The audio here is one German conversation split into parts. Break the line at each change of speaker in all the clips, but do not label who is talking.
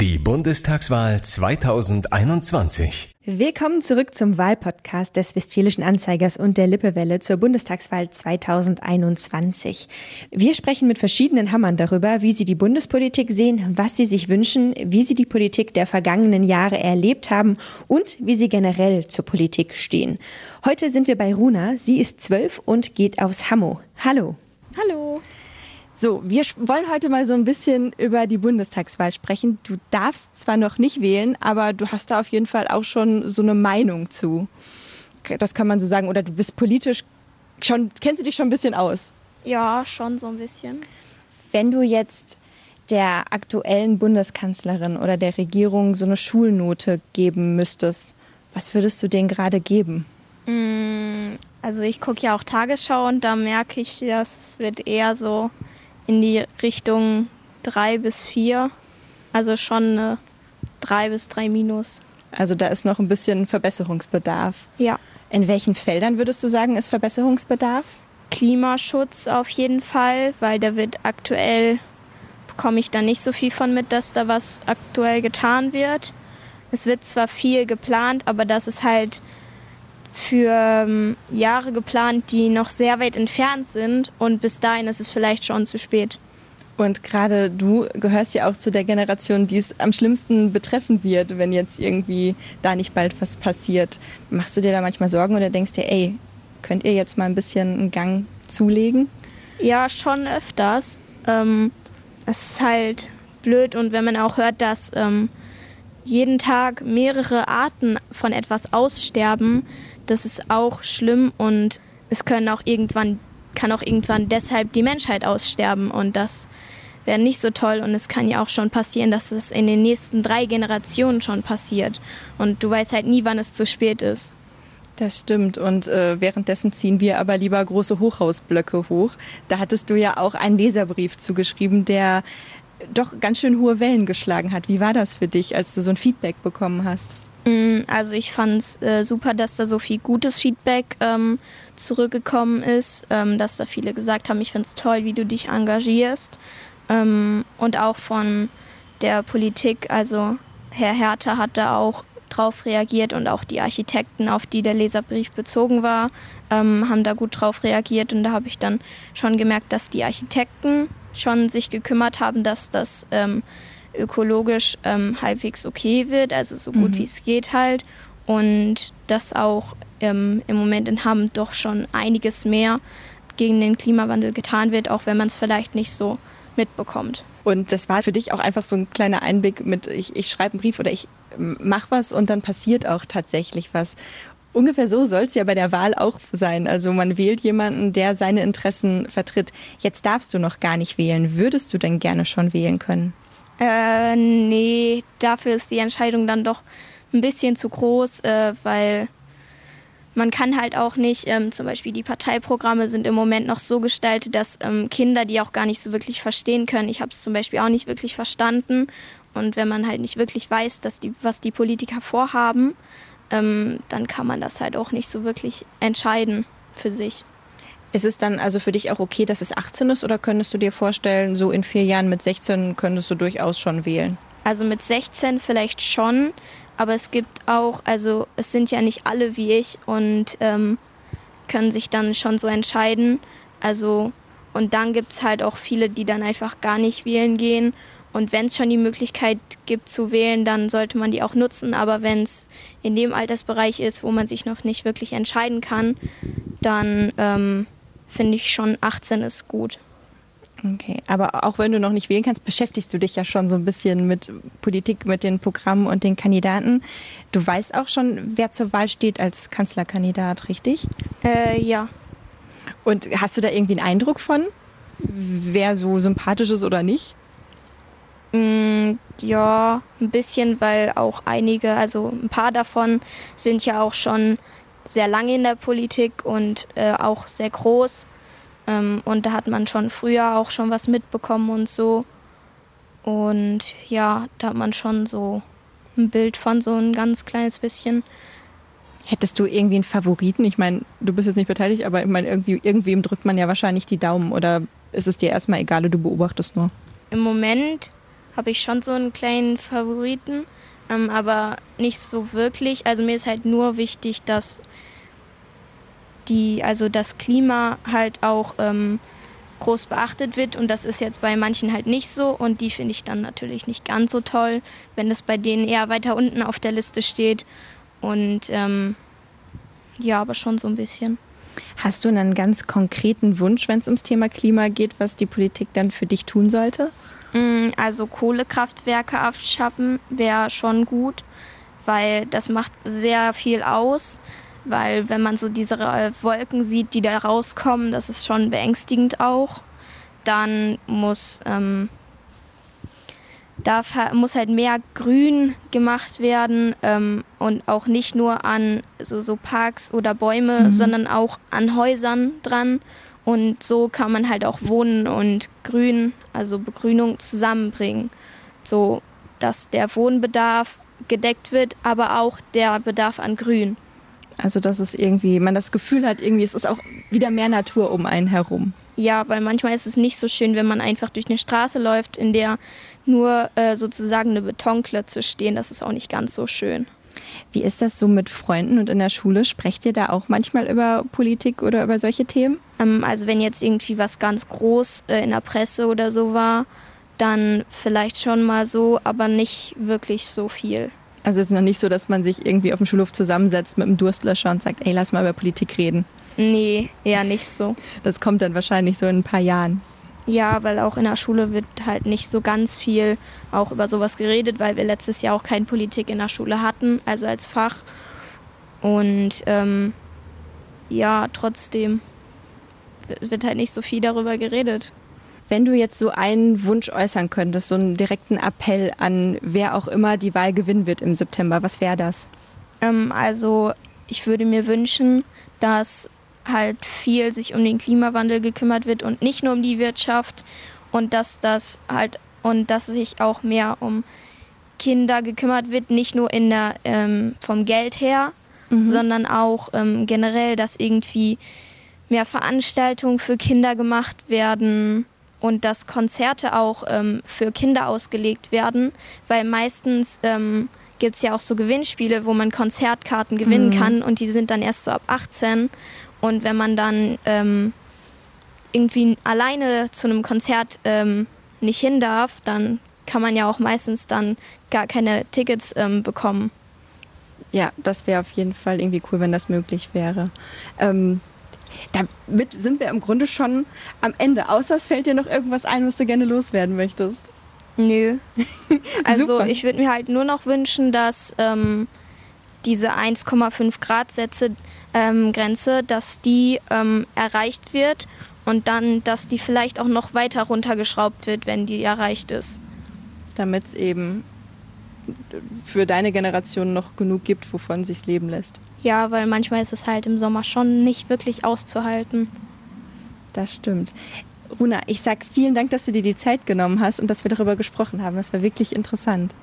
Die Bundestagswahl 2021.
Willkommen zurück zum Wahlpodcast des Westfälischen Anzeigers und der Lippewelle zur Bundestagswahl 2021. Wir sprechen mit verschiedenen Hammern darüber, wie sie die Bundespolitik sehen, was sie sich wünschen, wie sie die Politik der vergangenen Jahre erlebt haben und wie sie generell zur Politik stehen. Heute sind wir bei Runa. Sie ist zwölf und geht aufs Hammo. Hallo.
Hallo.
So, wir wollen heute mal so ein bisschen über die Bundestagswahl sprechen. Du darfst zwar noch nicht wählen, aber du hast da auf jeden Fall auch schon so eine Meinung zu. Das kann man so sagen. Oder du bist politisch schon, kennst du dich schon ein bisschen aus?
Ja, schon so ein bisschen.
Wenn du jetzt der aktuellen Bundeskanzlerin oder der Regierung so eine Schulnote geben müsstest, was würdest du denen gerade geben?
Mm, also ich gucke ja auch Tagesschau und da merke ich, das wird eher so in die Richtung drei bis vier. Also schon eine drei bis drei minus.
Also da ist noch ein bisschen Verbesserungsbedarf.
Ja.
In welchen Feldern würdest du sagen, ist Verbesserungsbedarf?
Klimaschutz auf jeden Fall, weil da wird aktuell, bekomme ich da nicht so viel von mit, dass da was aktuell getan wird. Es wird zwar viel geplant, aber das ist halt für ähm, Jahre geplant, die noch sehr weit entfernt sind und bis dahin ist es vielleicht schon zu spät.
Und gerade du gehörst ja auch zu der Generation, die es am schlimmsten betreffen wird, wenn jetzt irgendwie da nicht bald was passiert. Machst du dir da manchmal Sorgen oder denkst dir, ey, könnt ihr jetzt mal ein bisschen einen Gang zulegen?
Ja, schon öfters. Ähm, es ist halt blöd und wenn man auch hört, dass ähm, jeden Tag mehrere Arten von etwas aussterben, das ist auch schlimm und es können auch irgendwann, kann auch irgendwann deshalb die Menschheit aussterben und das wäre nicht so toll und es kann ja auch schon passieren, dass es in den nächsten drei Generationen schon passiert und du weißt halt nie, wann es zu spät ist.
Das stimmt. Und äh, währenddessen ziehen wir aber lieber große Hochhausblöcke hoch. Da hattest du ja auch einen Leserbrief zugeschrieben, der doch ganz schön hohe Wellen geschlagen hat. Wie war das für dich, als du so ein Feedback bekommen hast?
Mm, also ich fand es äh, super, dass da so viel gutes Feedback ähm, zurückgekommen ist, ähm, dass da viele gesagt haben, ich finde es toll, wie du dich engagierst. Ähm, und auch von der Politik, also Herr Hertha hat da auch drauf reagiert und auch die Architekten, auf die der Leserbrief bezogen war, ähm, haben da gut drauf reagiert. Und da habe ich dann schon gemerkt, dass die Architekten schon sich gekümmert haben, dass das ähm, ökologisch ähm, halbwegs okay wird, also so gut mhm. wie es geht halt. Und dass auch ähm, im Moment in Hamm doch schon einiges mehr gegen den Klimawandel getan wird, auch wenn man es vielleicht nicht so mitbekommt.
Und das war für dich auch einfach so ein kleiner Einblick mit, ich, ich schreibe einen Brief oder ich ähm, mache was und dann passiert auch tatsächlich was. Ungefähr so soll es ja bei der Wahl auch sein. Also man wählt jemanden, der seine Interessen vertritt. Jetzt darfst du noch gar nicht wählen. Würdest du denn gerne schon wählen können?
Äh, nee, dafür ist die Entscheidung dann doch ein bisschen zu groß, äh, weil man kann halt auch nicht, ähm, zum Beispiel die Parteiprogramme sind im Moment noch so gestaltet, dass ähm, Kinder die auch gar nicht so wirklich verstehen können. Ich habe es zum Beispiel auch nicht wirklich verstanden. Und wenn man halt nicht wirklich weiß, dass die, was die Politiker vorhaben, ähm, dann kann man das halt auch nicht so wirklich entscheiden für sich.
Ist es dann also für dich auch okay, dass es 18 ist oder könntest du dir vorstellen, so in vier Jahren mit 16 könntest du durchaus schon wählen?
Also mit 16 vielleicht schon, aber es gibt auch, also es sind ja nicht alle wie ich und ähm, können sich dann schon so entscheiden. Also und dann gibt es halt auch viele, die dann einfach gar nicht wählen gehen. Und wenn es schon die Möglichkeit gibt zu wählen, dann sollte man die auch nutzen. Aber wenn es in dem Altersbereich ist, wo man sich noch nicht wirklich entscheiden kann, dann ähm, finde ich schon 18 ist gut.
Okay, aber auch wenn du noch nicht wählen kannst, beschäftigst du dich ja schon so ein bisschen mit Politik, mit den Programmen und den Kandidaten. Du weißt auch schon, wer zur Wahl steht als Kanzlerkandidat, richtig?
Äh, ja.
Und hast du da irgendwie einen Eindruck von, wer so sympathisch ist oder nicht?
Mm, ja, ein bisschen, weil auch einige, also ein paar davon sind ja auch schon sehr lange in der Politik und äh, auch sehr groß. Ähm, und da hat man schon früher auch schon was mitbekommen und so. Und ja, da hat man schon so ein Bild von so ein ganz kleines bisschen.
Hättest du irgendwie einen Favoriten? Ich meine, du bist jetzt nicht beteiligt, aber ich meine, irgendwie, irgendwem drückt man ja wahrscheinlich die Daumen oder ist es dir erstmal egal, du beobachtest nur?
Im Moment habe ich schon so einen kleinen Favoriten, ähm, aber nicht so wirklich. Also mir ist halt nur wichtig, dass die, also das Klima halt auch ähm, groß beachtet wird und das ist jetzt bei manchen halt nicht so und die finde ich dann natürlich nicht ganz so toll, wenn es bei denen eher weiter unten auf der Liste steht und ähm, ja, aber schon so ein bisschen.
Hast du einen ganz konkreten Wunsch, wenn es ums Thema Klima geht, was die Politik dann für dich tun sollte?
Mm, also Kohlekraftwerke abschaffen wäre schon gut, weil das macht sehr viel aus weil wenn man so diese Wolken sieht, die da rauskommen, das ist schon beängstigend auch. Dann muss, ähm, darf, muss halt mehr Grün gemacht werden ähm, und auch nicht nur an so, so Parks oder Bäume, mhm. sondern auch an Häusern dran. Und so kann man halt auch Wohnen und Grün, also Begrünung zusammenbringen, so dass der Wohnbedarf gedeckt wird, aber auch der Bedarf an Grün.
Also dass es irgendwie, man das Gefühl hat, irgendwie es ist auch wieder mehr Natur um einen herum.
Ja, weil manchmal ist es nicht so schön, wenn man einfach durch eine Straße läuft, in der nur äh, sozusagen eine Betonklötze stehen. Das ist auch nicht ganz so schön.
Wie ist das so mit Freunden und in der Schule? Sprecht ihr da auch manchmal über Politik oder über solche Themen?
Ähm, also wenn jetzt irgendwie was ganz groß äh, in der Presse oder so war, dann vielleicht schon mal so, aber nicht wirklich so viel.
Also es ist noch nicht so, dass man sich irgendwie auf dem Schulhof zusammensetzt mit einem Durstlöscher und sagt, ey, lass mal über Politik reden.
Nee, eher nicht so.
Das kommt dann wahrscheinlich so in ein paar Jahren.
Ja, weil auch in der Schule wird halt nicht so ganz viel auch über sowas geredet, weil wir letztes Jahr auch keine Politik in der Schule hatten, also als Fach. Und ähm, ja, trotzdem wird halt nicht so viel darüber geredet.
Wenn du jetzt so einen Wunsch äußern könntest, so einen direkten Appell an wer auch immer die Wahl gewinnen wird im September, was wäre das?
Ähm, also ich würde mir wünschen, dass halt viel sich um den Klimawandel gekümmert wird und nicht nur um die Wirtschaft und dass das halt und dass sich auch mehr um Kinder gekümmert wird, nicht nur in der ähm, vom Geld her, mhm. sondern auch ähm, generell, dass irgendwie mehr Veranstaltungen für Kinder gemacht werden und dass Konzerte auch ähm, für Kinder ausgelegt werden, weil meistens ähm, gibt es ja auch so Gewinnspiele, wo man Konzertkarten gewinnen mhm. kann und die sind dann erst so ab 18. Und wenn man dann ähm, irgendwie alleine zu einem Konzert ähm, nicht hin darf, dann kann man ja auch meistens dann gar keine Tickets ähm, bekommen.
Ja, das wäre auf jeden Fall irgendwie cool, wenn das möglich wäre. Damit sind wir im Grunde schon am Ende. Außer es fällt dir noch irgendwas ein, was du gerne loswerden möchtest.
Nö. also ich würde mir halt nur noch wünschen, dass ähm, diese 1,5 Grad Sätze ähm, Grenze, dass die ähm, erreicht wird und dann, dass die vielleicht auch noch weiter runtergeschraubt wird, wenn die erreicht ist.
Damit es eben für deine Generation noch genug gibt, wovon sich's leben lässt.
Ja, weil manchmal ist es halt im Sommer schon nicht wirklich auszuhalten.
Das stimmt. Runa, ich sag vielen Dank, dass du dir die Zeit genommen hast und dass wir darüber gesprochen haben. Das war wirklich interessant.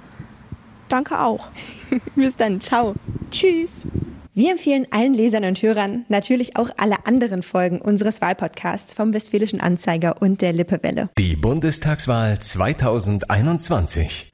Danke auch.
Bis dann. Ciao.
Tschüss.
Wir empfehlen allen Lesern und Hörern natürlich auch alle anderen Folgen unseres Wahlpodcasts vom Westfälischen Anzeiger und der Lippewelle.
Die Bundestagswahl 2021.